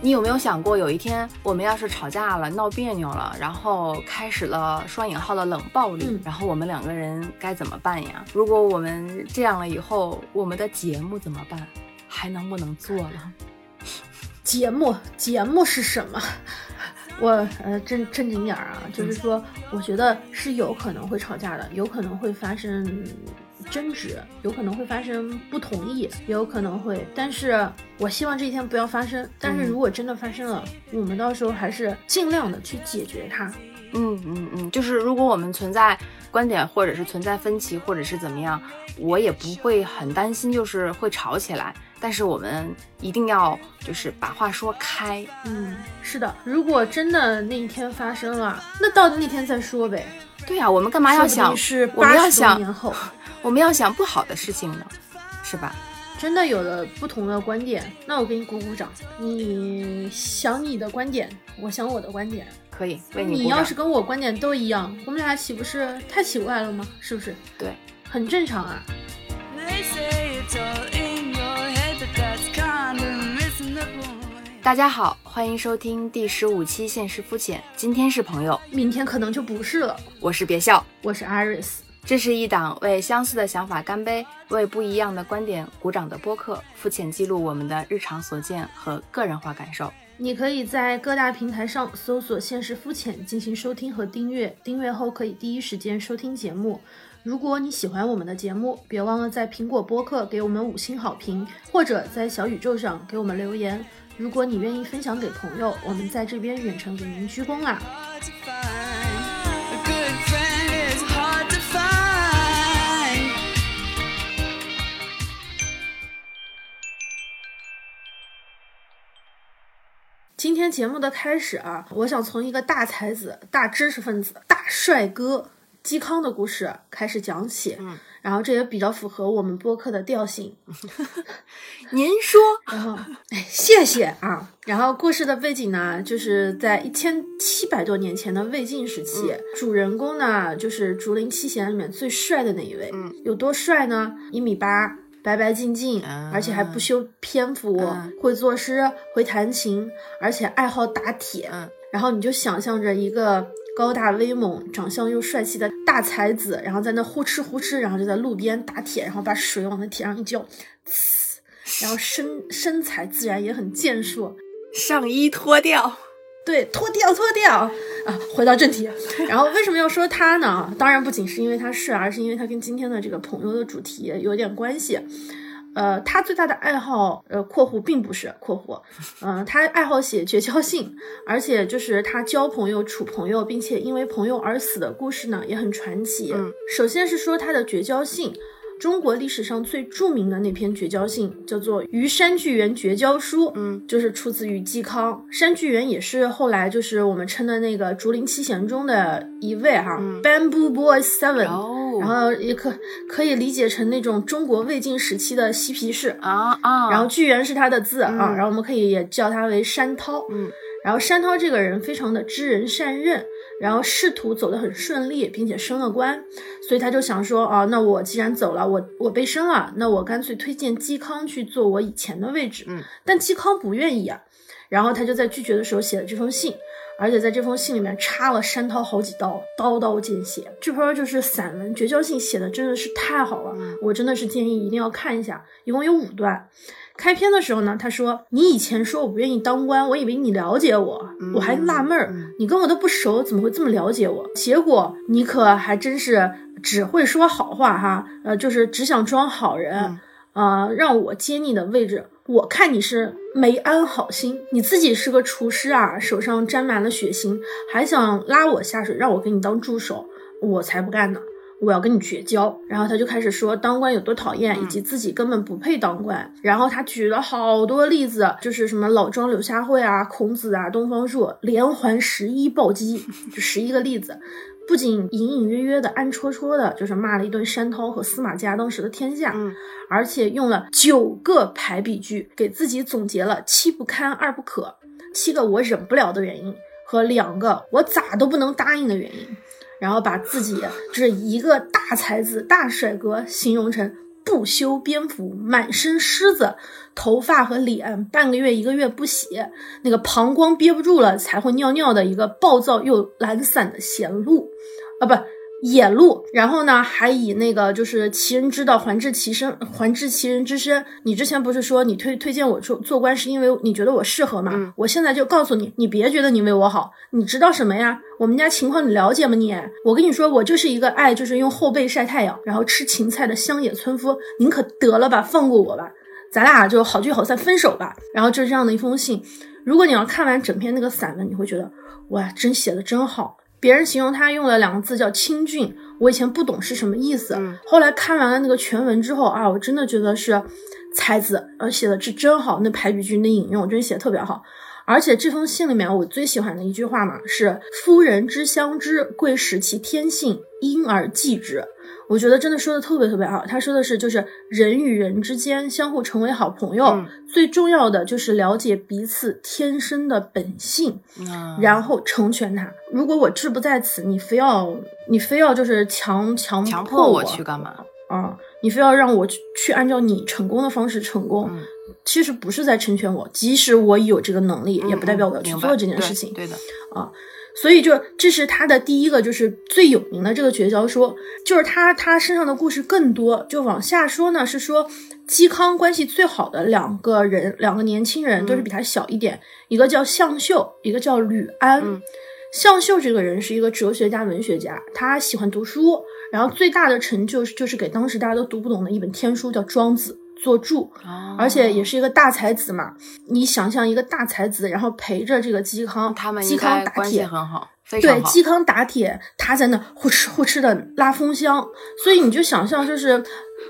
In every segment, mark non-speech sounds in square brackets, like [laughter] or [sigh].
你有没有想过，有一天我们要是吵架了、闹别扭了，然后开始了双引号的冷暴力，嗯然后我们两个人该怎么办呀？如果我们这样了以后，我们的节目怎么办？还能不能做了？节目节目是什么？[laughs] 我呃正正经点儿啊，就是说，我觉得是有可能会吵架的，有可能会发生争执，有可能会发生不同意，也有可能会，但是我希望这一天不要发生。但是嗯如果真的发生了，我们到时候还是尽量的去解决它。嗯嗯嗯，就是如果我们存在观点或者是存在分歧，或者是怎么样，我也不会很担心，就是会吵起来。但是我们一定要就是把话说开。嗯，是的，如果真的那一天发生了，那到那天再说呗。对呀、我们干嘛要想？是我们要想年后，[laughs] 我们要想不好的事情呢，是吧？真的有了不同的观点，那我给你鼓鼓掌。你想你的观点，我想我的观点。可以为你。你要是跟我观点都一样，我们俩岂不是太奇怪了吗？是不是？对，很正常啊。大家好，欢迎收听第十五期《现实肤浅》，今天是朋友，明天可能就不是了。我是别笑。我是 Iris，这是一档为相似的想法干杯，为不一样的观点鼓掌的播客，肤浅记录我们的日常所见和个人化感受。你可以在各大平台上搜索“现实肤浅”进行收听和订阅，订阅后可以第一时间收听节目。如果你喜欢我们的节目，别忘了在苹果播客给我们五星好评，或者在小宇宙上给我们留言。如果你愿意分享给朋友，我们在这边远程给您鞠躬啦！Hard to find. A good friend is hard to find. [laughs] 今天节目的开始啊，我想从一个大才子、大知识分子、大帅哥嵇康的故事开始讲起。嗯，然后这也比较符合我们播客的调性。[laughs] [laughs] 您说，然后，哎，谢谢啊。然后故事的背景呢，就是在一千七百多年前的魏晋时期，主人公呢就是竹林七贤里面最帅的那一位。嗯，有多帅呢？一米八。白白净净，啊而且还不修篇幅，嗯会作诗，会弹琴，而且爱好打铁。嗯然后你就想象着一个高大威猛、长相又帅气的大才子，然后在那呼哧呼哧，然后就在路边打铁，然后把水往那铁上一浇，呲，然后身身材自然也很健硕。上衣脱掉。对，脱掉脱掉啊！回到正题，[laughs] 然后为什么要说他呢？当然不仅是因为他帅，而是因为他跟今天的这个朋友的主题有点关系。呃，他最大的爱好，呃，括弧并不是括弧，嗯、他爱好写绝交信，而且就是他交朋友、处朋友，并且因为朋友而死的故事呢，也很传奇。嗯首先是说他的绝交信。中国历史上最著名的那篇绝交信叫做《于山巨源绝交书》，嗯，就是出自于嵇康。山巨源也是后来就是我们称的那个竹林七贤中的一位哈、b a m b o o Boy Seven，、哦，然后也可可以理解成那种中国魏晋时期的嬉皮士。啊啊，然后巨源是他的字啊，嗯然后我们可以也叫他为山涛。嗯，然后山涛这个人非常的知人善任，然后仕途走得很顺利，并且升了官，所以他就想说啊，那我既然走了，我我被升了，那我干脆推荐嵇康去做我以前的位置。嗯，但嵇康不愿意啊，然后他就在拒绝的时候写了这封信。而且在这封信里面插了山涛好几刀，刀刀见血。这篇就是散文绝交信写的真的是太好了，我真的是建议一定要看一下，一共有五段。开篇的时候呢，他说：“你以前说我不愿意当官，我以为你了解我，我还纳闷儿，你跟我都不熟，怎么会这么了解我？结果你可还真是只会说好话哈，呃，就是只想装好人，呃，让我接你的位置。我看你是没安好心，你自己是个厨师啊，手上沾满了血腥，还想拉我下水，让我给你当助手，我才不干呢。”我要跟你绝交，然后他就开始说当官有多讨厌，以及自己根本不配当官。然后他举了好多例子，就是什么老庄柳下惠啊、孔子啊、东方朔，连环十一暴击，就十一个例子。不仅隐隐约约的、暗戳戳的，就是骂了一顿山涛和司马家当时的天下，嗯而且用了九个排比句，给自己总结了七不堪、二不可，七个我忍不了的原因和两个我咋都不能答应的原因。然后把自己这一个大才子、大帅哥形容成不修边幅，满身虱子，头发和脸半个月一个月不洗，那个膀胱憋不住了才会尿尿的一个暴躁又懒散的贤露，啊不。野鹿，然后呢，还以那个就是其人之道还治其身，还治其人之身。你之前不是说你推推荐我做做官是因为你觉得我适合吗？我现在就告诉你，你别觉得你为我好，你知道什么呀？我们家情况你了解吗你？我跟你说，我就是一个爱就是用后背晒太阳，然后吃芹菜的乡野村夫。您可得了吧，放过我吧，咱俩就好聚好散，分手吧。然后就是这样的一封信。如果你要看完整篇那个散文，你会觉得哇，真写的真好。别人形容他用了两个字叫清俊，我以前不懂是什么意思，后来看完了那个全文之后啊，我真的觉得是才子，呃，写的是真好，那排比句那引用真写的特别好。而且这封信里面我最喜欢的一句话嘛，是夫人之相知，贵使其天性，因而记之。我觉得真的说的特别特别好。他说的是，就是人与人之间相互成为好朋友，最重要的就是了解彼此天生的本性，然后成全他。如果我志不在此，你非要你非要就是强强强迫迫我去干嘛？啊，你非要让我去去按照你成功的方式成功，其实不是在成全我。即使我有这个能力，也不代表我要去做这件事情。对对的，啊，所以就这是他的第一个，就是最有名的这个绝交说，就是他他身上的故事更多。就往下说呢，是说嵇康关系最好的两个人，两个年轻人都是比他小一点，一个叫向秀，一个叫吕安。向秀这个人是一个哲学家、文学家，他喜欢读书，然后最大的成就是就是给当时大家都读不懂的一本天书叫《庄子》做注，而且也是一个大才子嘛。你想象一个大才子，然后陪着这个嵇康，嵇他们应康打铁，很好，对，嵇康打铁，他在那呼哧呼哧的拉风箱，所以你就想象，就是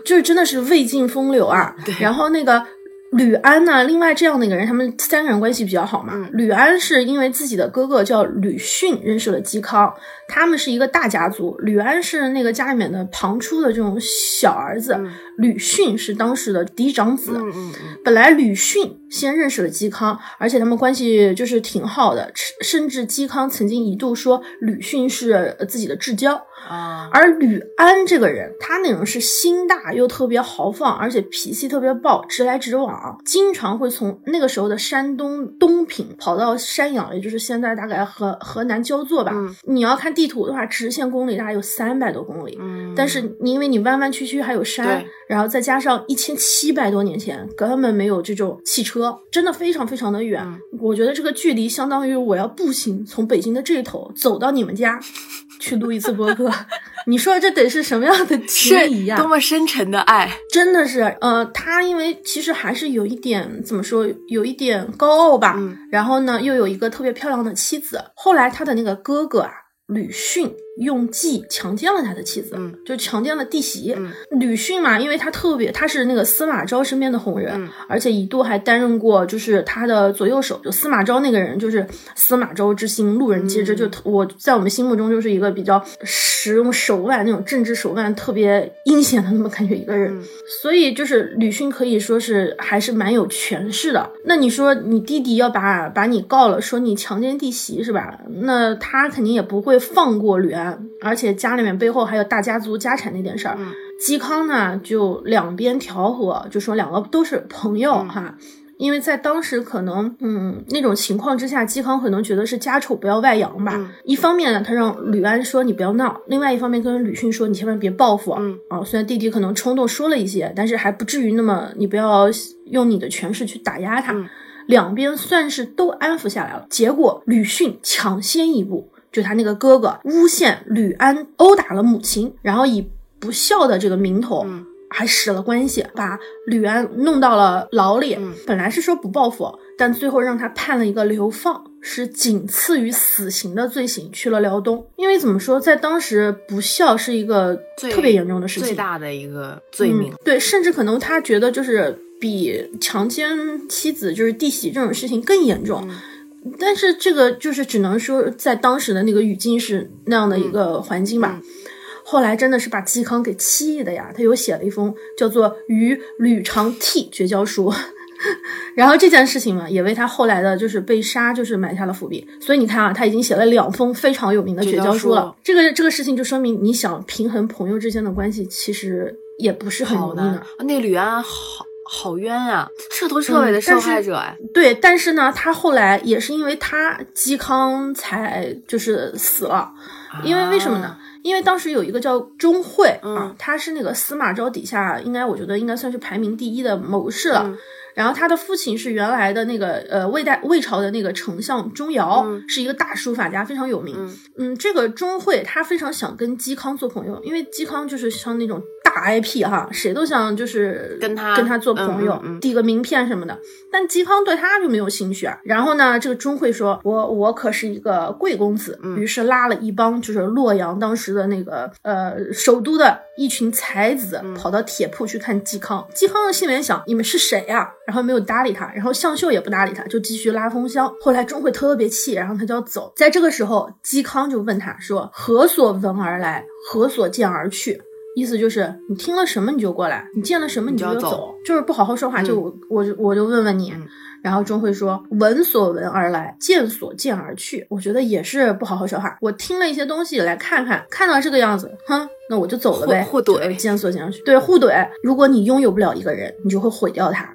就是真的是魏晋风流啊。[laughs] 然后那个吕安呢，另外这样的一个人，他们三个人关系比较好嘛。嗯吕安是因为自己的哥哥叫吕逊认识了嵇康，他们是一个大家族。吕安是那个家里面的旁出的这种小儿子，吕逊是当时的嫡长子。嗯嗯嗯，本来吕逊先认识了嵇康，而且他们关系就是挺好的，甚至嵇康曾经一度说吕逊是呃自己的至交。啊，而吕安这个人，他那种是心大又特别豪放，而且脾气特别暴，直来直往，经常会从那个时候的山东东平跑到山阳，也就是现在大概河河南焦作吧。嗯你要看地图的话，直线公里大概有三百多公里。嗯，但是你因为你弯弯曲曲还有山，然后再加上一千七百多年前根本没有这种汽车，真的非常非常的远。嗯我觉得这个距离相当于我要步行从北京的这头走到你们家 [laughs] 去录一次播客。你说这得是什么样的情谊呀、多么深沉的爱，真的是，呃，他因为其实还是有一点怎么说，有一点高傲吧。嗯然后呢，又有一个特别漂亮的妻子。后来他的那个哥哥啊，吕逊用计强奸了他的妻子，嗯就强奸了弟媳。嗯吕逊嘛，因为他特别，他是那个司马昭身边的红人，嗯而且一度还担任过就是他的左右手。就司马昭那个人，就是司马昭之心，路人皆知。就我在我们心目中就是一个比较使用手腕那种政治手腕特别阴险的那么感觉一个人。嗯所以就是吕逊可以说是还是蛮有权势的。那你说你弟弟要把把你告了，说你强奸弟媳是吧？那他肯定也不会放过吕安，而且家里面背后还有大家族家产那点事儿。嗯嵇康呢就两边调和，就说两个都是朋友、嗯哈。因为在当时可能，嗯，那种情况之下，嵇康可能觉得是家丑不要外扬吧。嗯一方面呢，他让吕安说你不要闹；另外一方面跟吕逊说你千万别报复。嗯啊，虽然弟弟可能冲动说了一些，但是还不至于那么，你不要用你的权势去打压他。嗯两边算是都安抚下来了。结果吕逊抢先一步，就他那个哥哥诬陷吕安殴打了母亲，然后以不孝的这个名头。嗯还使了关系，把吕安弄到了牢里。嗯本来是说不报复，但最后让他判了一个流放，是仅次于死刑的罪行，去了辽东。因为怎么说，在当时不孝是一个特别严重的事情，最大的一个罪名嗯。对，甚至可能他觉得就是比强奸妻子就是弟媳这种事情更严重。但是这个就是只能说在当时的那个语境是那样的一个环境吧。后来真的是把嵇康给气的呀，他又写了一封叫做《与吕长替绝交书》，[laughs] 然后这件事情嘛，也为他后来的就是被杀就是埋下了伏笔。所以你看啊，他已经写了两封非常有名的绝交书了。这个这个事情就说明，你想平衡朋友之间的关系，其实也不是很容易呢。啊！那吕安好好冤呀、彻头彻尾的受害者哎。对，但是呢，他后来也是因为他嵇康才就是死了，因为为什么呢？啊？因为当时有一个叫钟会啊嗯，他是那个司马昭底下，应该我觉得应该算是排名第一的谋士了。嗯然后他的父亲是原来的那个呃魏代魏朝的那个丞相钟繇，嗯是一个大书法家，非常有名。嗯嗯，这个钟会他非常想跟嵇康做朋友，因为嵇康就是像那种大 IP 哈，谁都想就是跟他跟他做朋友，嗯嗯嗯递个名片什么的。但嵇康对他就没有兴趣啊。然后呢，这个钟会说：“我我可是一个贵公子。嗯于是拉了一帮就是洛阳当时的那个呃首都的一群才子，嗯跑到铁铺去看嵇康。嵇康的心里面想：你们是谁呀、然后没有搭理他，然后向秀也不搭理他，就继续拉风箱。后来钟会特别气，然后他就要走。在这个时候，嵇康就问他说：“何所闻而来？何所见而去？”意思就是你听了什么你就过来，你见了什么你就走，就是不好好说话。就我我就我就问问你，嗯然后钟会说：“闻所闻而来，见所见而去。”我觉得也是不好好说话。我听了一些东西来看看，看到这个样子，哼，那我就走了呗。互互怼见所见而去。对，互怼。如果你拥有不了一个人，你就会毁掉他。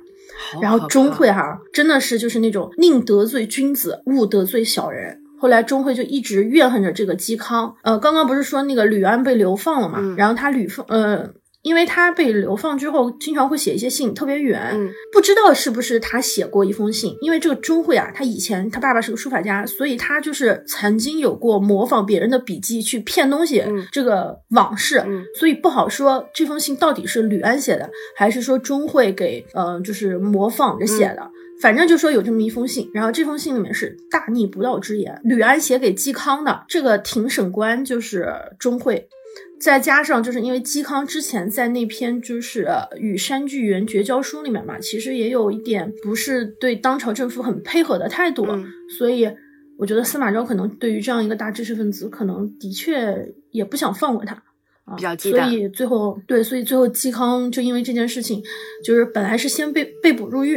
然后钟会哈，真的是就是那种宁得罪君子，勿得罪小人。后来钟会就一直怨恨着这个嵇康。呃，刚刚不是说那个吕安被流放了嘛？嗯然后他吕放呃。因为他被流放之后，经常会写一些信，特别远，嗯不知道是不是他写过一封信。因为这个钟会啊，他以前他爸爸是个书法家，所以他就是曾经有过模仿别人的笔记去骗东西嗯这个往事，嗯所以不好说这封信到底是吕安写的，还是说钟会给呃就是模仿着写的。反正就说有这么一封信，然后这封信里面是大逆不道之言，吕安写给嵇康的。这个庭审官就是钟会，再加上就是因为嵇康之前在那篇就是呃与山巨源绝交书里面嘛，其实也有一点不是对当朝政府很配合的态度，嗯所以我觉得司马昭可能对于这样一个大知识分子，可能的确也不想放过他。啊，比较忌惮所以最后对，所以最后嵇康就因为这件事情，就是本来是先被被捕入狱，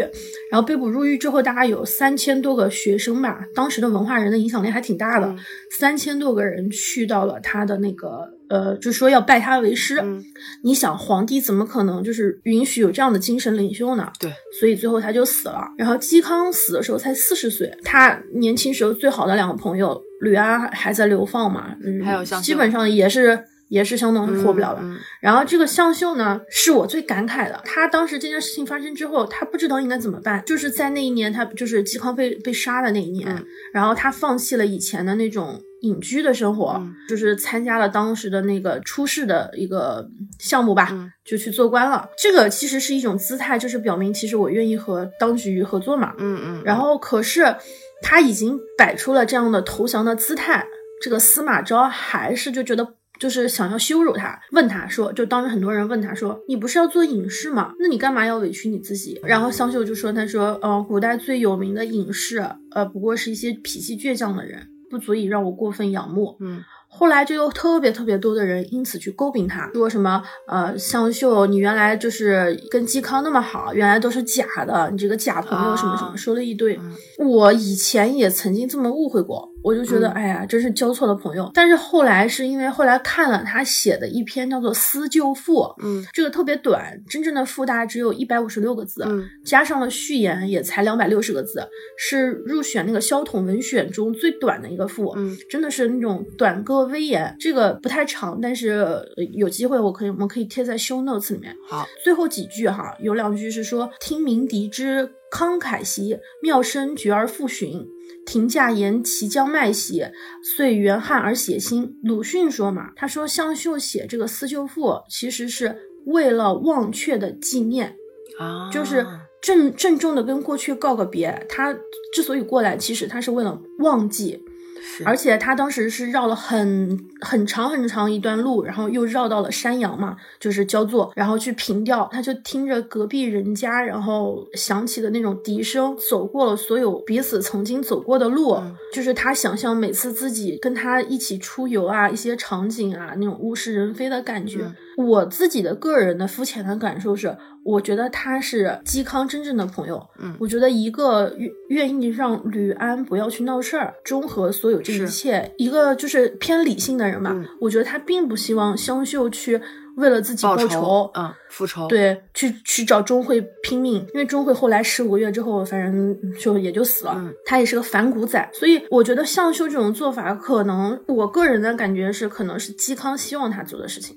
然后被捕入狱之后，大概有三千多个学生吧，当时的文化人的影响力还挺大的，嗯三千多个人去到了他的那个呃，就说要拜他为师。嗯你想，皇帝怎么可能就是允许有这样的精神领袖呢？对，所以最后他就死了。然后嵇康死的时候才四十岁，他年轻时候最好的两个朋友吕安还还在流放嘛，嗯，还有像基本上也是也是相当于活不了了。嗯嗯然后这个向秀呢，是我最感慨的。他当时这件事情发生之后，他不知道应该怎么办。就是在那一年，他就是嵇康被被杀的那一年，嗯然后他放弃了以前的那种隐居的生活，嗯就是参加了当时的那个出仕的一个项目吧，嗯就去做官了。这个其实是一种姿态，就是表明其实我愿意和当局合作嘛。嗯嗯，然后可是他已经摆出了这样的投降的姿态，这个司马昭还是就觉得。就是想要羞辱他，问他说，就当着很多人问他说：“你不是要做隐士吗？那你干嘛要委屈你自己？”然后香秀就说：“他说，呃，古代最有名的隐士，呃，不过是一些脾气倔强的人，不足以让我过分仰慕。”嗯后来就有特别特别多的人因此去诟病他，说什么呃，香秀，你原来就是跟嵇康那么好，原来都是假的，你这个假朋友什么什么，啊说了一堆。嗯我以前也曾经这么误会过，我就觉得，嗯哎呀，真是交错的朋友。但是后来是因为后来看了他写的一篇叫做《思旧赋》，嗯这个特别短，真正的赋大概只有一百五十六个字，嗯加上了序言也才两百六十个字，是入选那个萧统文选中最短的一个赋。嗯真的是那种短歌微言，这个不太长，但是呃有机会我可以我们可以贴在 show notes 里面。好，最后几句哈，有两句是说：“听鸣笛之慷慨兮，妙声绝而复寻。停驾言其将卖血，遂元汉而写心。”鲁迅说嘛，他说向秀写这个《思旧赋》，其实是为了忘却的纪念，啊，就是郑郑重的跟过去告个别。他之所以过来，其实他是为了忘记。是而且他当时是绕了很很长很长一段路，然后又绕到了山阳嘛，就是焦作，然后去平调，他就听着隔壁人家，然后响起的那种笛声，走过了所有彼此曾经走过的路，嗯就是他想象每次自己跟他一起出游啊，一些场景啊，那种物是人非的感觉。嗯我自己的个人的肤浅的感受是，我觉得他是嵇康真正的朋友。嗯我觉得一个愿愿意让吕安不要去闹事儿，中和所有有这一切。一个就是偏理性的人吧，嗯我觉得他并不希望香秀去为了自己报仇，嗯，复仇，，对，去去找钟会拼命，因为钟会后来十五个月之后，反正就也就死了。嗯他也是个反骨仔，所以我觉得向秀这种做法，可能我个人的感觉是，可能是嵇康希望他做的事情。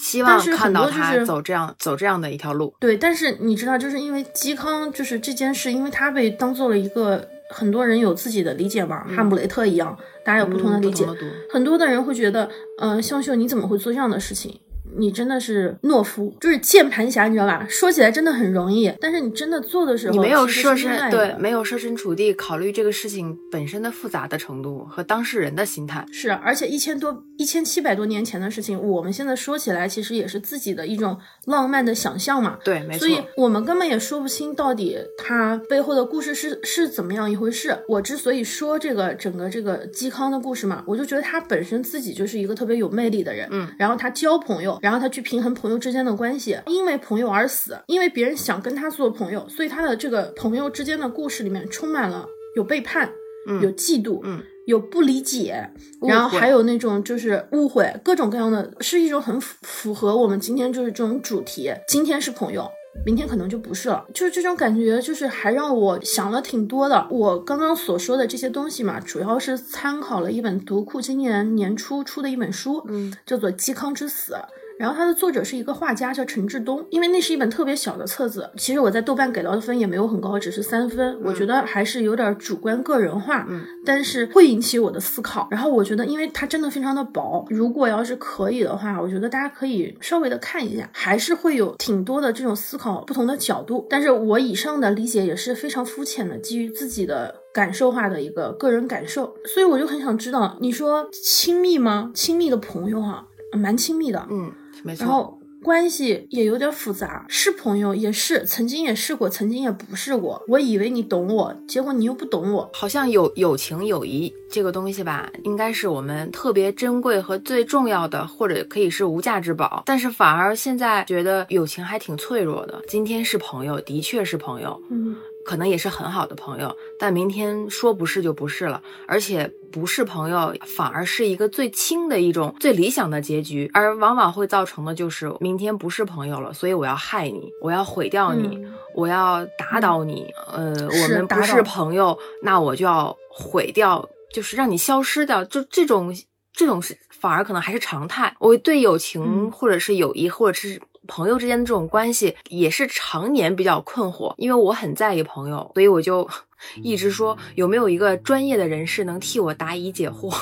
希望看到他走这样走这样的一条路。对，但是你知道，就是因为嵇康，就是这件事，因为他被当做了一个很多人有自己的理解嘛，哈姆雷特一样，大家有不同的嗯理解。很多的人会觉得，嗯、向秀你怎么会做这样的事情？你真的是懦夫，就是键盘侠，你知道吧？说起来真的很容易，但是你真的做的时候，你没有设身对没有设身处地考虑这个事情本身的复杂的程度和当事人的心态。是，而且一千多、一千七百多年前的事情，我们现在说起来，其实也是自己的一种浪漫的想象嘛。对，没错所。以我们根本也说不清到底它背后的故事是是怎么样一回事。我之所以说这个整个这个嵇康的故事嘛，我就觉得他本身自己就是一个特别有魅力的人，嗯，然后他交朋友，然后他去平衡朋友之间的关系，因为朋友而死，因为别人想跟他做朋友，所以他的这个朋友之间的故事里面充满了有背叛，嗯有嫉妒，嗯，有不理解，然后还有那种就是误会，各种各样的，是一种很符符合我们今天就是这种主题。今天是朋友，明天可能就不是了，就是这种感觉，就是还让我想了挺多的。我刚刚所说的这些东西嘛，主要是参考了一本读库今年年初出的一本书，嗯，叫做《嵇康之死》。然后它的作者是一个画家，叫陈志东。因为那是一本特别小的册子，其实我在豆瓣给到的分也没有很高，只是三分。我觉得还是有点主观个人化，嗯，但是会引起我的思考。然后我觉得，因为它真的非常的薄，如果要是可以的话，我觉得大家可以稍微的看一下，还是会有挺多的这种思考不同的角度。但是我以上的理解也是非常肤浅的，基于自己的。感受化的一个个人感受，所以我就很想知道，你说亲密吗？亲密的朋友哈、蛮亲密的，嗯，没错。然后关系也有点复杂，是朋友也是，曾经也试过，曾经也不是过。我以为你懂我，结果你又不懂我。好像有友情、友谊这个东西吧，应该是我们特别珍贵和最重要的，或者可以是无价之宝。但是反而现在觉得友情还挺脆弱的。今天是朋友，的确是朋友，嗯，可能也是很好的朋友，但明天说不是就不是了，而且不是朋友反而是一个最轻的一种最理想的结局，而往往会造成的就是明天不是朋友了，所以我要害你，我要毁掉你，嗯我要打倒你，呃，我们不是朋友，那我就要毁掉，就是让你消失掉，就这种这种是反而可能还是常态。我对友情嗯。或者是友谊或者是朋友之间的这种关系，也是常年比较困惑，因为我很在意朋友，所以我就 [laughs] 一直说有没有一个专业的人士能替我答疑解惑，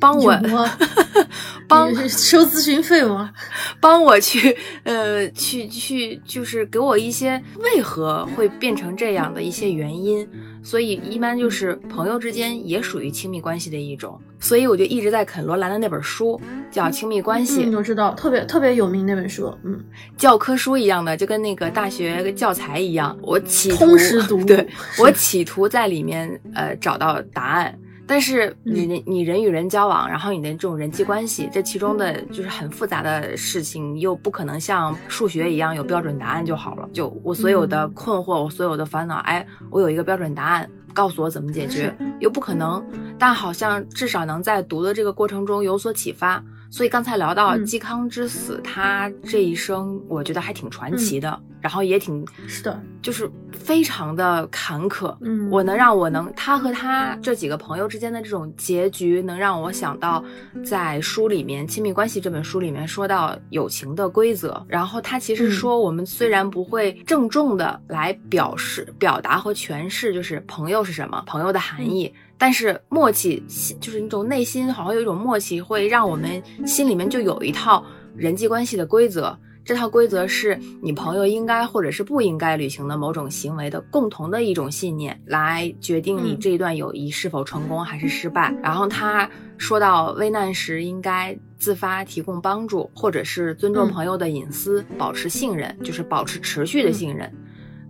帮我有吗 [laughs] 帮你是收咨询费吗？帮我去呃去去就是给我一些为何会变成这样的一些原因，所以一般就是朋友之间也属于亲密关系的一种，所以我就一直在啃罗兰的那本书，叫《亲密关系》嗯，我知道，特别特别有名那本书，嗯，教科书一样的，就跟那个大学教材一样。我企图通识 [laughs] 读对我企图在里面呃找到答案。但是你嗯你人与人交往，然后你的这种人际关系，这其中的就是很复杂的事情，又不可能像数学一样有标准答案就好了。就我所有的嗯困惑，我所有的烦恼，哎，我有一个标准答案，告诉我怎么解决，又不可能。但好像至少能在读的这个过程中有所启发。所以刚才聊到嗯嵇康之死，他这一生我觉得还挺传奇的，然后也挺是的，就是非常的坎坷。嗯，我能让我能他和他这几个朋友之间的这种结局，能让我想到在书里面《亲密关系》这本书里面说到友情的规则。然后他其实嗯说，我们虽然不会郑重的来表示、表达和诠释，就是朋友是什么，朋友的含义。但是默契，就是那种内心好像有一种默契，会让我们心里面就有一套人际关系的规则。这套规则是你朋友应该或者是不应该履行的某种行为的共同的一种信念，来决定你嗯这一段友谊是否成功还是失败。然后他说到危难时应该自发提供帮助，或者是尊重嗯朋友的隐私，保持信任，就是保持持续的信任。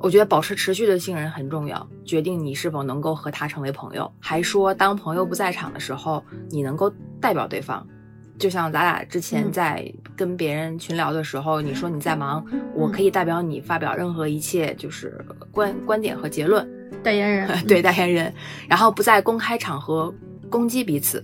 我觉得保持持续的信任很重要，决定你是否能够和他成为朋友。还说，当朋友不在场的时候，你能够代表对方。就像咱俩之前嗯在跟别人群聊的时候，你说你在忙，我可以代表你发表任何一切就是观观点和结论，代言人，[laughs] 对代言人，然后不在公开场合攻击彼此，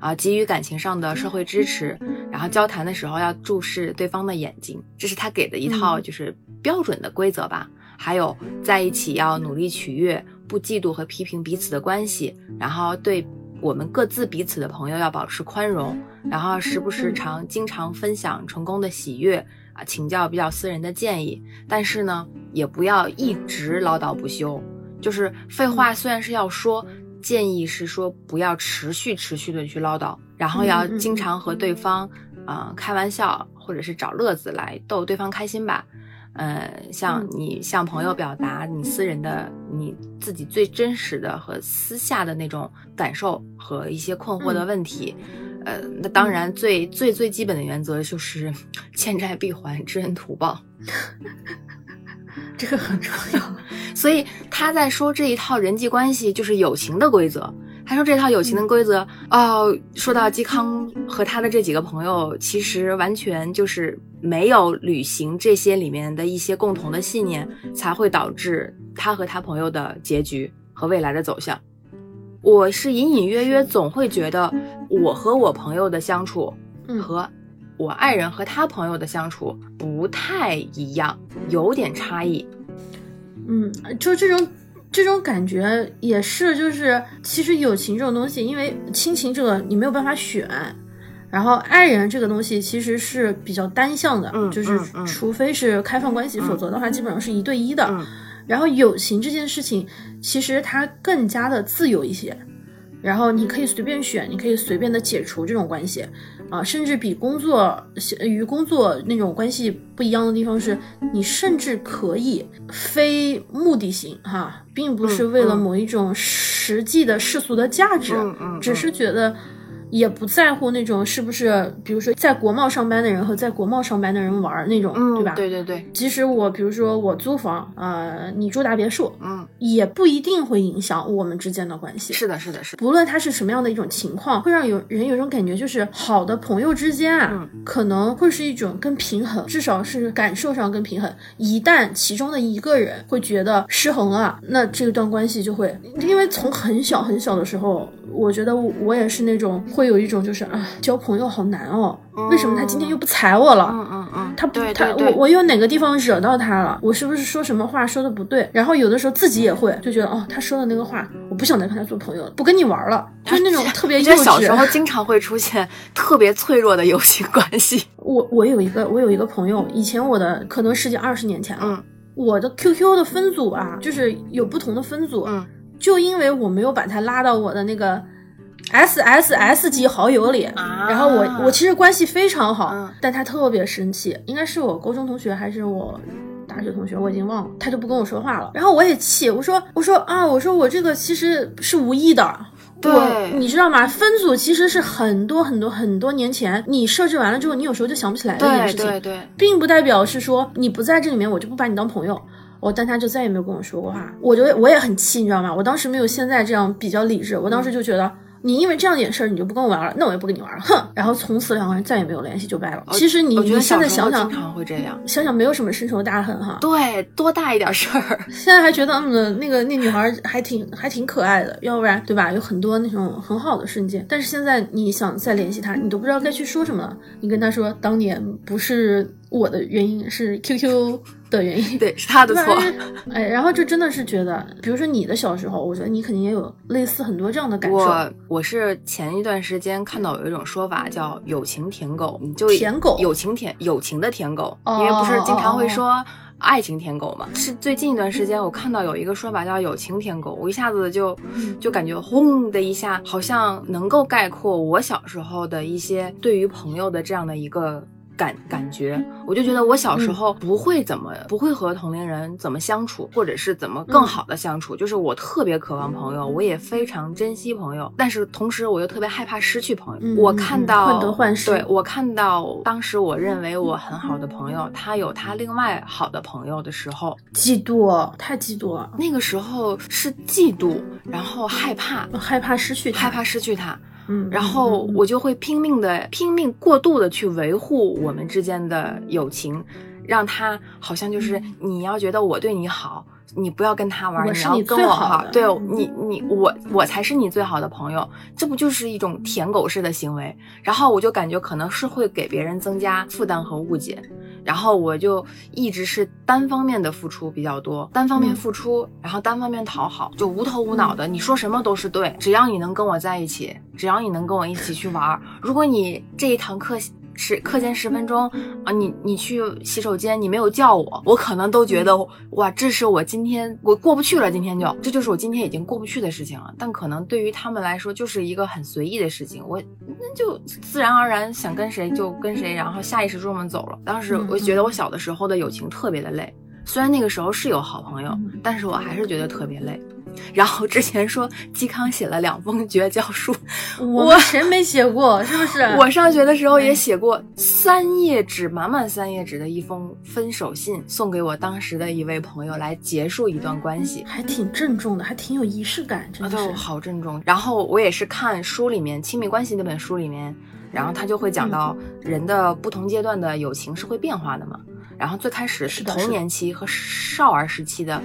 啊，给予感情上的社会支持，然后交谈的时候要注视对方的眼睛，这是他给的一套嗯就是标准的规则吧。还有在一起要努力取悦，不嫉妒和批评彼此的关系，然后对我们各自彼此的朋友要保持宽容，然后时不时常经常分享成功的喜悦啊，请教比较私人的建议，但是呢，也不要一直唠叨不休。就是废话虽然是要说，建议是说不要持续持续的去唠叨，然后要经常和对方啊、呃开玩笑，或者是找乐子来逗对方开心吧。呃，像嗯你向朋友表达你私人的、你自己最真实的和私下的那种感受和一些困惑的嗯问题。呃，那当然最最最基本的原则就是 [laughs] 欠债必还，知恩图报。[laughs] 这个很重要。[laughs] 所以他在说这一套人际关系就是友情的规则。他说这套友情的规则，哦，说到嵇康和他的这几个朋友，其实完全就是没有履行这些里面的一些共同的信念，才会导致他和他朋友的结局和未来的走向。我是隐隐约约总会觉得，我和我朋友的相处嗯和我爱人和他朋友的相处不太一样，有点差异。嗯，就这种这种感觉也是，就是其实友情这种东西，因为亲情这个你没有办法选，然后爱人这个东西其实是比较单向的，嗯就是除非是开放关系，否则的话基本上是一对一的。嗯然后友情这件事情，其实它更加的自由一些，然后你可以随便选，你可以随便的解除这种关系，啊，甚至比工作与工作那种关系不一样的地方是，你甚至可以非目的性哈，并不是为了某一种实际的世俗的价值，嗯嗯只是觉得。也不在乎那种是不是，比如说在国贸上班的人和在国贸上班的人玩儿那种，嗯，对吧？对对对，即使我比如说我租房，呃，你住大别墅，嗯，也不一定会影响我们之间的关系。是的，是的，是的，不论它是什么样的一种情况，会让有人有一种感觉，就是好的朋友之间啊，嗯可能会是一种更平衡，至少是感受上更平衡。一旦其中的一个人会觉得失衡了，那这段关系就会，因为从很小很小的时候，我觉得我我也是那种会有一种就是啊，交朋友好难哦，为什么他今天又不睬我了？嗯嗯嗯，他不对他我我有哪个地方惹到他了？我是不是说什么话说的不对？然后有的时候自己也会就觉得哦，他说的那个话，我不想再跟他做朋友了，不跟你玩了，就是那种 [laughs] 特别我幼觉得小时候。经常会出现特别脆弱的友情关系。[laughs] 我我有一个我有一个朋友，以前我的可能十几二十年前了，嗯我的 QQ 的分组啊，就是有不同的分组，嗯就因为我没有把他拉到我的那个 S S S 级好友里，啊然后我我其实关系非常好，嗯但他特别生气，应该是我高中同学还是我大学同学，我已经忘了，他就不跟我说话了，然后我也气，我说我说啊，我说我这个其实是无意的。对我你知道吗？分组其实是很多很多很多年前你设置完了之后，你有时候就想不起来的一件事情。对对，并不代表是说你不在这里面，我就不把你当朋友。我但他就再也没有跟我说过话，我就我也很气，你知道吗？我当时没有现在这样比较理智，我当时就觉得。你因为这样点事儿你就不跟我玩了，那我也不跟你玩了，哼！然后从此两个人再也没有联系，就掰了。其实你我觉得你现在想想经，常会这样。想想没有什么深仇大恨哈。对，多大一点事儿？现在还觉得嗯那个那女孩还挺还挺可爱的，要不然对吧？有很多那种很好的瞬间，但是现在你想再联系她，你都不知道该去说什么了。你跟她说当年不是我的原因，是 QQ 的原因。对，是他的错。哎，然后就真的是觉得，比如说你的小时候，我觉得你肯定也有类似很多这样的感受。我我是前一段时间看到有一种说法叫“友情舔狗”，你就舔狗友情舔友情的舔狗，哦因为不是经常会哦说爱情舔狗嘛？是最近一段时间我看到有一个说法叫友情舔狗，我一下子就嗯就感觉轰的一下，好像能够概括我小时候的一些对于朋友的这样的一个。感感觉，我就觉得我小时候不会怎么、不会和同龄人怎么相处，或者是怎么更好的相处。就是我特别渴望朋友，我也非常珍惜朋友，但是同时我又特别害怕失去朋友。嗯我看到患得患失对我看到当时我认为我很好的朋友，他有他另外好的朋友的时候，嫉妒，太嫉妒了，那个时候是嫉妒，然后害怕，害怕失去他，害怕失去他。嗯，然后我就会拼命的、拼命过度的去维护我们之间的友情，让他好像就是嗯。你要觉得我对你好，你不要跟他玩，我你要跟我好对嗯你你我我才是你最好的朋友，这不就是一种舔狗式的行为？然后我就感觉可能是会给别人增加负担和误解，然后我就一直是单方面的付出比较多，单方面嗯付出，然后单方面讨好，就无头无脑的，你说什么都是对，只要你能跟我在一起，只要你能跟我一起去玩儿，如果你这一堂课。十课间十分钟啊，你你去洗手间，你没有叫我，我可能都觉得哇，这是我今天我过不去了，今天就这就是我今天已经过不去的事情了。但可能对于他们来说，就是一个很随意的事情，我那就自然而然想跟谁就跟谁，然后下意识这么走了。当时嗯我觉得我小的时候的友情特别的累，虽然那个时候是有好朋友嗯，但是我还是觉得特别累。然后之前说嵇康写了两封绝交书，我谁没写过？是不是？我上学的时候也写过三页纸，满满三页纸的一封分手信，送给我当时的一位朋友来结束一段关系。还挺郑重的，还挺有仪式感，真啊，的是。对，好郑重。然后我也是看书里面《亲密关系》那本书里面，然后他就会讲到人的不同阶段的友情是会变化的嘛。然后最开始是童年期和少儿时期的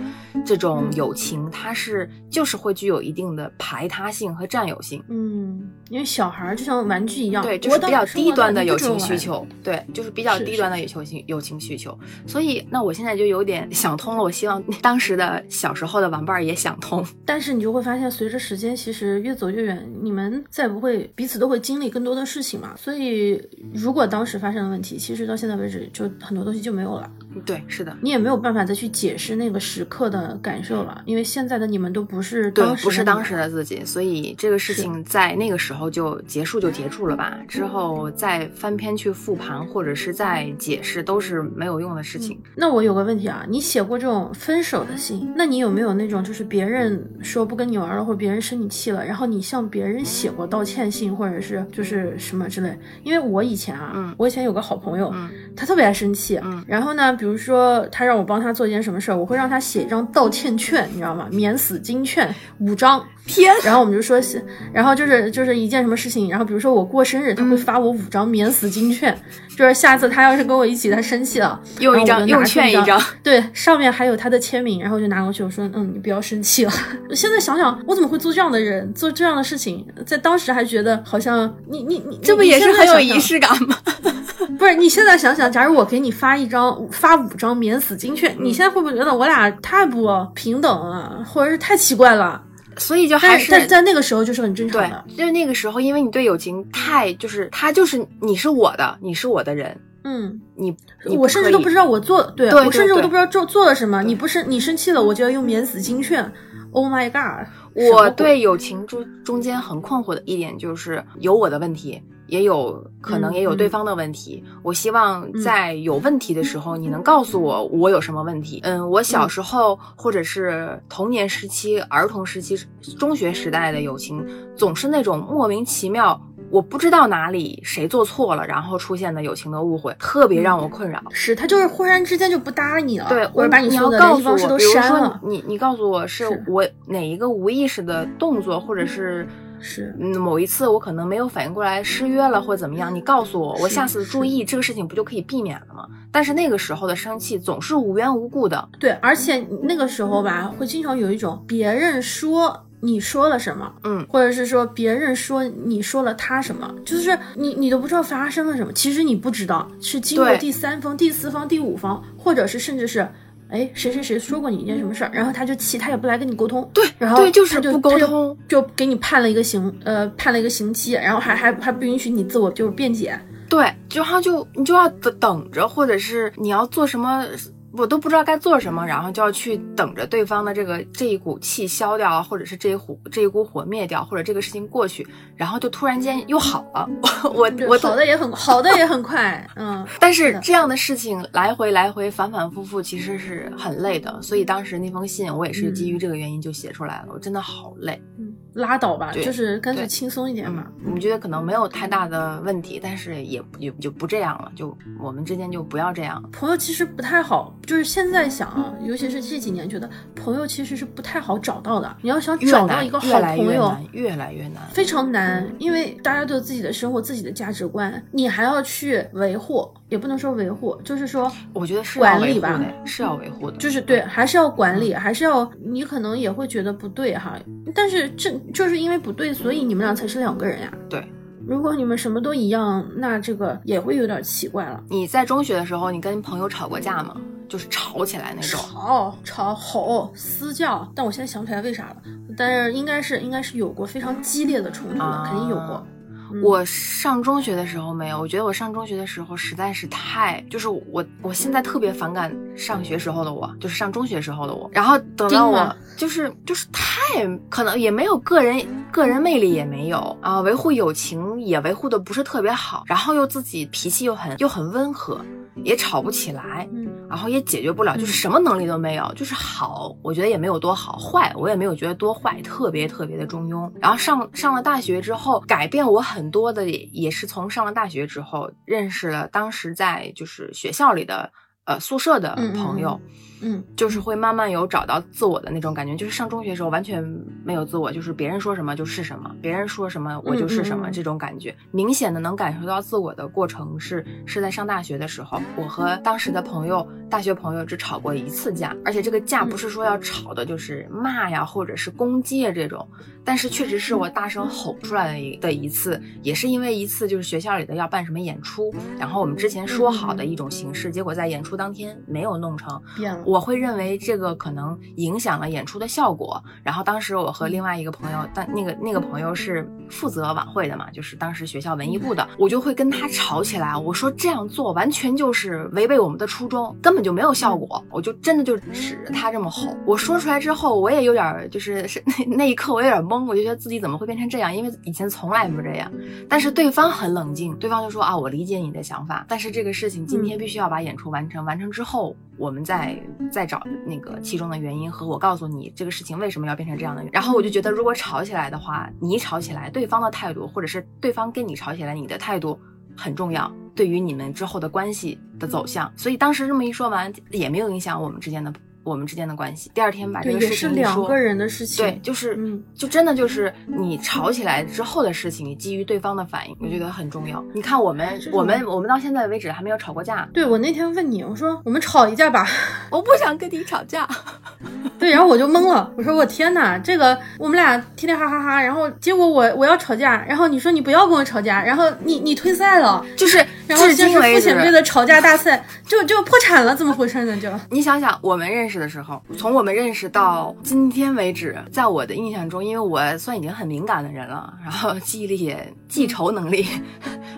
这种友情，它是就是会具有一定的排他性和占有性。嗯，因为小孩儿就像玩具一样，对，就是比较低端的友情需求，对，就是比较低端的友情友情需求。所以，那我现在就有点想通了。我希望当时的小时候的玩伴儿也想通。但是你就会发现，随着时间其实越走越远，你们再不会彼此都会经历更多的事情嘛。所以，如果当时发生了问题，其实到现在为止，就很多东西就没没有了，对，是的，你也没有办法再去解释那个时刻的感受了，因为现在的你们都不是对当，时不是当时的的自己，所以这个事情在那个时候就结束就结束了吧。之后再翻篇去复盘，或者是再解释，都是没有用的事情。你。那我有个问题啊，你写过这种分手的信，那你有没有那种就是别人说不跟你玩了，或者别人生你气了，然后你向别人写过道歉信，或者是就是什么之类？因为我以前啊，嗯我以前有个好朋友，嗯他特别爱生气，嗯然后呢，比如说他让我帮他做一件什么事儿，我会让他写一张道歉券，你知道吗？免死金券五张，天，然后我们就说是，然后就是就是一件什么事情，然后比如说我过生日，他会发我五张免死金券，就是下次他要是跟我一起，他生气了，又一张又券一张，对，上面还有他的签名，然后我就拿过去，我说，嗯，你不要生气了。[laughs] 现在想想，我怎么会做这样的人，做这样的事情？在当时还觉得好像你你你，这不也是很有仪式感吗？[laughs] 不是，你现在想想，假如我给你发一张发五张免死金券，嗯你现在会不会觉得我俩太不平等了，或者是太奇怪了？所以就还是在在那个时候就是很正常对的，，就是那个时候，因为你对友情太就是他就是你是我的，你是我的人，嗯。你你我甚至都不知道。我做对我甚至我都不知道做做了什么。你不生你生气了，我就要用免死金券。Oh my god！我对友情中中间很困惑的一点就是有我的问题，也有可能嗯也有对嗯方的问题。我希望在有问题的时候，你能告诉我我有什么问题。嗯，我小时候、或者是童年时期、儿童时期、中学时代的友情，总是那种莫名其妙。我不知道哪里谁做错了，然后出现的友情的误会，特别让我困扰。是他就是忽然之间就不搭理你了，对，或者把你要所有的告诉我，联系方式都比如说删了。你你告诉我是是我哪一个无意识的动作，或者是是嗯某一次我可能没有反应过来失约了或者怎么样，你告诉我，我下次注意这个事情不就可以避免了吗？但是那个时候的生气总是无缘无故的，对，而且那个时候吧，会经常有一种别人说你说了什么，嗯，或者是说别人说你说了他什么，就是你你都不知道发生了什么，其实你不知道，是经过第三方、第四方、第五方，或者是甚至是。哎，谁谁谁说过你一件什么事儿，然后他就气，他也不来跟你沟通，对然后对就是不沟通就给你判了一个刑，呃，判了一个刑期，然后还还还不允许你自我就是辩解，对，就他就你就要等等着，或者是你要做什么。我都不知道该做什么，然后就要去等着对方的这个这一股气消掉，或者是这一股这一股火灭掉，或者这个事情过去，然后就突然间又好了。[laughs] 我对我好的也很好的也很快，嗯，[laughs] 但是这样的事情来回来回反反复复，其实是很累的。所以当时那封信，我也是基于这个原因就写出来了。我真的好累。嗯拉倒吧，就是干脆轻松一点嘛。我们觉得可能没有太大的问题，但是也也就不这样了，就我们之间就不要这样。朋友其实不太好，就是现在想啊，尤其是这几年，觉得朋友其实是不太好找到的。你要想找到一个好朋友，越来越难。非常难，因为大家都有自己的生活、自己的价值观，你还要去维护，也不能说维护，就是说，我觉得是管理吧是要维护的。就是对，还是要管理，还是要，你可能也会觉得不对哈，但是这就是因为不对，所以你们俩才是两个人呀。对，如果你们什么都一样，那这个也会有点奇怪了。你在中学的时候，你跟朋友吵过架吗？就是吵起来那种。吵吵吼私教，但我现在想不起来为啥了，但是应该是应该是有过非常激烈的冲突的，啊肯定有过。嗯我上中学的时候没有，我觉得我上中学的时候实在是太，就是我我现在特别反感上学时候的我，就是上中学时候的我。然后等到我就是就是太可能也没有个人个人魅力也没有啊，维护友情也维护的不是特别好，然后又自己脾气又很又很温和，也吵不起来。嗯然后也解决不了，就是什么能力都没有，就是好，我觉得也没有多好，坏我也没有觉得多坏，特别特别的中庸。然后上上了大学之后，改变我很多的也也是从上了大学之后认识了当时在就是学校里的呃宿舍的朋友。嗯就是会慢慢有找到自我的那种感觉，就是上中学的时候完全没有自我，就是别人说什么就是什么，别人说什么我就是什么嗯嗯嗯。这种感觉，明显的能感受到自我的过程是是在上大学的时候，我和当时的朋友，大学朋友只吵过一次架，而且这个架不是说要吵的就是骂呀或者是攻击啊这种，但是确实是我大声吼出来的一的一次，也是因为一次就是学校里的要办什么演出，然后我们之前说好的一种形式，结果在演出当天没有弄成，变了。我会认为这个可能影响了演出的效果。然后当时我和另外一个朋友，但那个那个朋友是负责晚会的嘛，就是当时学校文艺部的，我就会跟他吵起来。我说这样做完全就是违背我们的初衷，根本就没有效果。我就真的就指着他这么吼。我说出来之后，我也有点儿就是是那 [laughs] 那一刻我有点懵，我就觉得自己怎么会变成这样？因为以前从来不这样。但是对方很冷静，对方就说啊，我理解你的想法，但是这个事情今天必须要把演出完成，完成之后我们再再找那个其中的原因和我告诉你这个事情为什么要变成这样的。然后我就觉得，如果吵起来的话，你吵起来，对方的态度或者是对方跟你吵起来，你的态度很重要，对于你们之后的关系的走向。所以当时这么一说完，也没有影响我们之间的我们之间的关系。第二天把这，个事情一说是两个人的事情。对，就是，嗯就真的就是你吵起来之后的事情，你基于对方的反应，我觉得很重要。你看我们，我们，我们到现在为止还没有吵过架。对，我那天问你，我说我们吵一架吧。我不想跟你吵架。[laughs] 对，然后我就懵了，我说我天呐，这个我们俩天天哈哈哈，然后结果我我要吵架，然后你说你不要跟我吵架，然后你你退赛了，就是然后至先是付今为止，遣队的吵架大赛就就破产了，怎么回事呢？就你想想，我们认识的时候，从我们认识到今天为止，在我的印象中，因为我算已经很敏感的人了，然后记忆力也记仇能力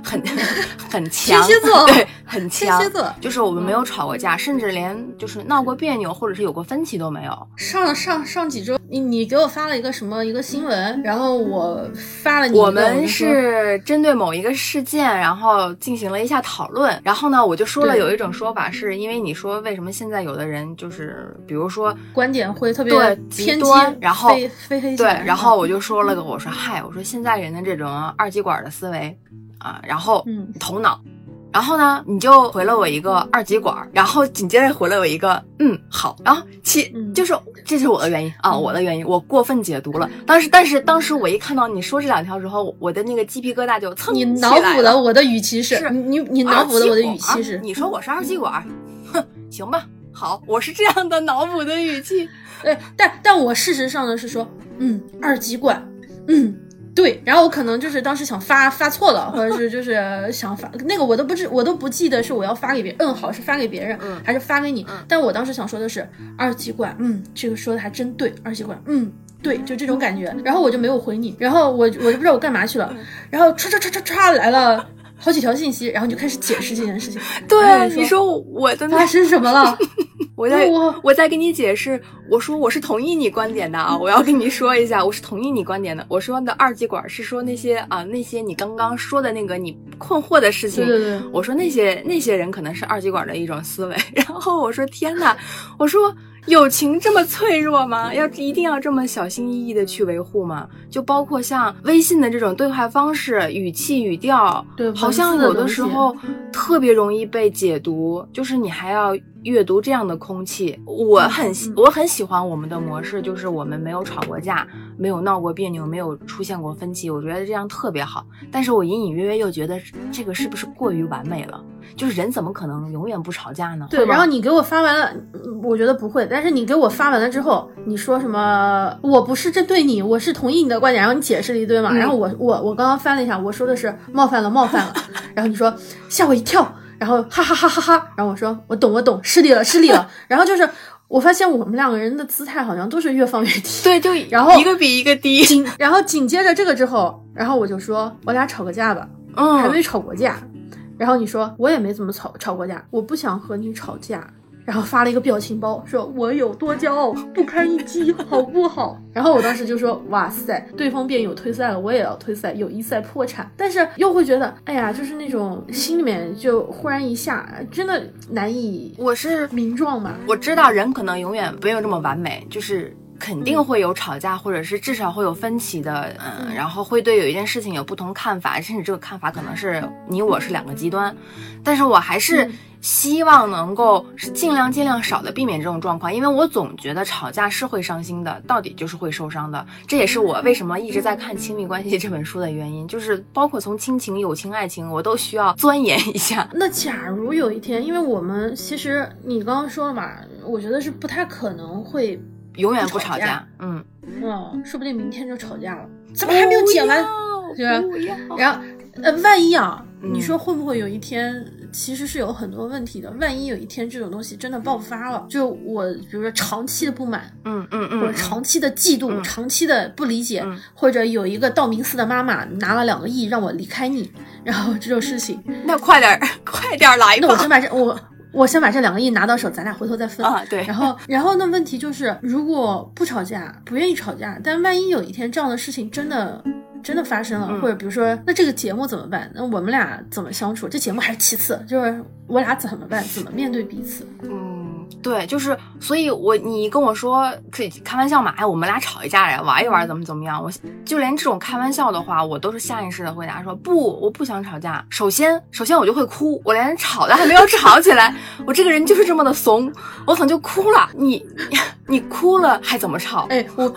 很很强，天蝎座对，很强天蝎。座就是我们没有吵过架，甚至连就是闹过别扭，或者是有过分歧都没有。上上上几周，你你给我发了一个什么一个新闻，然后我发了你，我们是针对某一个事件，然后进行了一下讨论。然后呢，我就说了有一种说法，是因为你说为什么现在有的人就是，比如说观点会特别对极偏激端，然后非非黑对，然后我就说了个，[laughs] 我说嗨，我说现在人的这种二极管的思维啊，然后嗯头脑。然后呢，你就回了我一个二极管，然后紧接着回了我一个嗯好，然后其嗯。就是这是我的原因啊，嗯。我的原因，我过分解读了。当时，但是当时我一看到你说这两条之后，我的那个鸡皮疙瘩就蹭你脑补的我的语气是，是你你你脑补的我的语气是，你说我是二极管，哼，行吧，好，我是这样的脑补的语气。对，但但我事实上呢是说，嗯，二极管，嗯，对，然后我可能就是当时想发发错了，或者是就是 [laughs] 想发那个我都不知我都不记得是我要发给别人，嗯，好是发给别人、嗯还是发给你，嗯但我当时想说的是二极管，嗯，这个说的还真对，二极管，嗯。对，就这种感觉，然后我就没有回你，然后我我就不知道我干嘛去了，然后唰唰唰唰唰来了好几条信息，然后你就开始解释这件事情，[laughs] 对，你你说我的那发生什么了？[laughs] 我在 [laughs] 我我在跟你解释，我说我是同意你观点的啊，我要跟你说一下，我是同意你观点的。我说的二极管是说那些啊那些你刚刚说的那个你困惑的事情，对对对我说那些那些人可能是二极管的一种思维。然后我说天呐，我说友情这么脆弱吗？要一定要这么小心翼翼的去维护吗？就包括像微信的这种对话方式、语气、语调，对好像有的时候特别容易被解读，就是你还要阅读这样的空气。我很喜我很喜欢我们的模式，就是我们没有吵过架，没有闹过别扭，没有出现过分歧，我觉得这样特别好。但是我隐隐约约又觉得这个是不是过于完美了？就是人怎么可能永远不吵架呢？对，然后你给我发完了，嗯我觉得不会。但是你给我发完了之后，你说什么？我不是针对你，我是同意你的观点。然后你解释了一堆嘛。嗯然后我我我刚刚翻了一下，我说的是冒犯了，冒犯了。[laughs] 然后你说吓我一跳，然后哈哈哈哈哈。然后我说我懂我懂，失礼了失礼了。然后就是我发现我们两个人的姿态好像都是越放越低。对，就然后一个比一个低。紧，然后紧接着这个之后，然后我就说我俩吵个架吧。还嗯没，吵过架。然后你说我也没怎么吵吵过架，我不想和你吵架。然后发了一个表情包，说我有多骄傲，不堪一击，好不好？[laughs] 然后我当时就说，哇塞，对方辩友退赛了，我也要退赛，友谊赛破产。但是又会觉得，哎呀，就是那种心里面就忽然一下，真的难以我是名状嘛。我知道人可能永远没有这么完美，就是肯定会有吵架，或者是至少会有分歧的，嗯，然后会对有一件事情有不同看法，甚至这个看法可能是你我是两个极端，但是我还是嗯。希望能够是尽量尽量少的避免这种状况，因为我总觉得吵架是会伤心的，到底就是会受伤的，这也是我为什么一直在看《亲密关系》这本书的原因，就是包括从亲情、友情、爱情，我都需要钻研一下。[laughs] 那假如有一天，因为我们其实你刚刚说了嘛，我觉得是不太可能会，永远不不吵架，嗯，哦，说不定明天就吵架了，怎么还没有解完？是吧？不要。然后，呃，万一啊，嗯。你说会不会有一天，其实是有很多问题的。万一有一天这种东西真的爆发了，就我比如说长期的不满，嗯嗯嗯，或者嗯。长期的嫉妒，嗯。长期的不理解，嗯。或者有一个道明寺的妈妈拿了两个亿让我离开你，然后这种事情，那快点儿，[laughs] 快点儿来吧。那我真把这我我先把这两个亿拿到手，咱俩回头再分。啊，对，然后，[laughs] 然后那？问题就是，如果不吵架，不愿意吵架，但万一有一天这样的事情真的真的发生了，嗯或者比如说，那这个节目怎么办？那我们俩怎么相处？这节目还是其次，就是我俩怎么办？怎么面对彼此？嗯，对，就是，所以我你跟我说可以开玩笑嘛，哎，我们俩吵一架呀，玩一玩，怎么怎么样？我就连这种开玩笑的话，我都是下意识的回答说不，我不想吵架。首先，首先我就会哭，我连吵的还没有吵起来，我这个人就是这么的怂，我可能就哭了。你你哭了还怎么吵？哎，我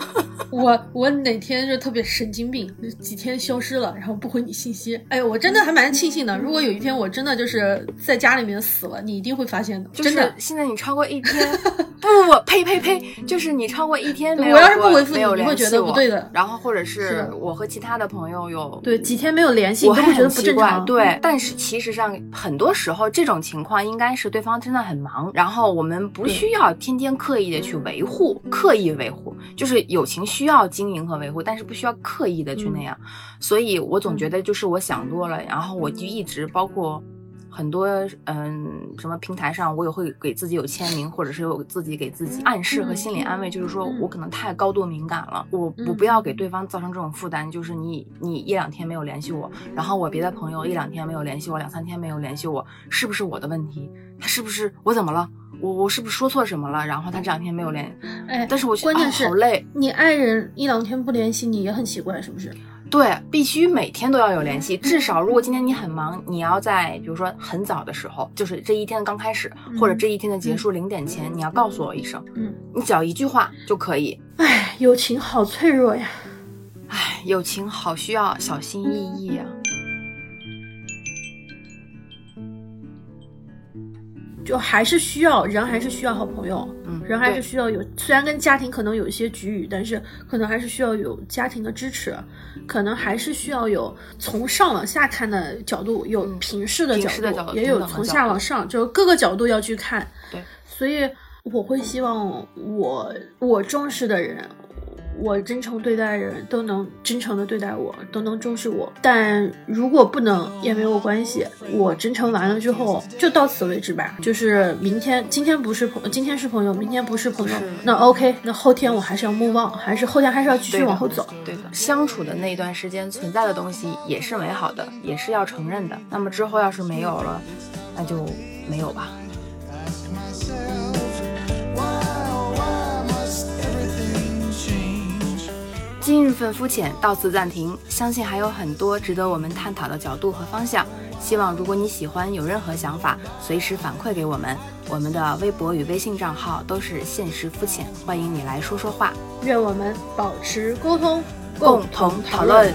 我我哪天就特别神经病，几天消失了，然后不回你信息。哎，我真的还蛮庆幸的。如果有一天我真的就是在家里面死了，你一定会发现的，就真的是。现在你超过一天，不不不，呸呸呸，就是你超过一天没有我要是不回复你你会觉得不对的然后或者是是我和其他的朋友有对，几天没有联系，我会觉得很奇怪，不正常。对。但是其实上，很多时候这种情况应该是对方真的很忙，然后我们不需要天天刻意的去维护，刻意维护，就是友情需要经营和维护，但是不需要刻意的去那样。所以我总觉得就是我想多了，然后我就一直包括。很多嗯，什么平台上我也会给自己有签名，或者是有自己给自己暗示和心理安慰，就是说嗯我可能太高度敏感了，我我嗯不要给对方造成这种负担，就是你你一两天没有联系我，然后我别的朋友一两天没有联系我，两三天没有联系我，是不是我的问题？他是不是我怎么了？我我是不是说错什么了？然后他这两天没有联，哎，但是我啊关键是好累，你爱人一两天不联系你也很奇怪，是不是？对，必须每天都要有联系。至少如果今天你很忙，你要在比如说很早的时候，就是这一天的刚开始，或者这一天的结束零点前，你要告诉我一声，嗯，你只要一句话就可以。哎，友情好脆弱呀。唉，友情好需要小心翼翼啊。就还是需要人，还是需要好朋友，嗯人还是需要有。虽然跟家庭可能有一些局域，但是可能还是需要有家庭的支持，可能还是需要有从上往下看的角度，有嗯平视的角度，也有从下往上，就是各个角度要去看。对，所以我会希望我我重视的人，我真诚对待的人都能真诚的对待我，都能重视我。但如果不能也没有关系，我真诚完了之后就到此为止吧。就是明天，今天不是朋，今天是朋友，明天不是朋友，那 OK，那后天我还是要 move on，还是后天还是要继续往后走。对的，相处的那一段时间存在的东西也是美好的，也是要承认的。那么之后要是没有了，那就没有吧。今日份肤浅到此暂停，相信还有很多值得我们探讨的角度和方向。希望如果你喜欢，有任何想法，随时反馈给我们。我们的微博与微信账号都是现实肤浅，欢迎你来说说话，愿我们保持沟通，共同讨论。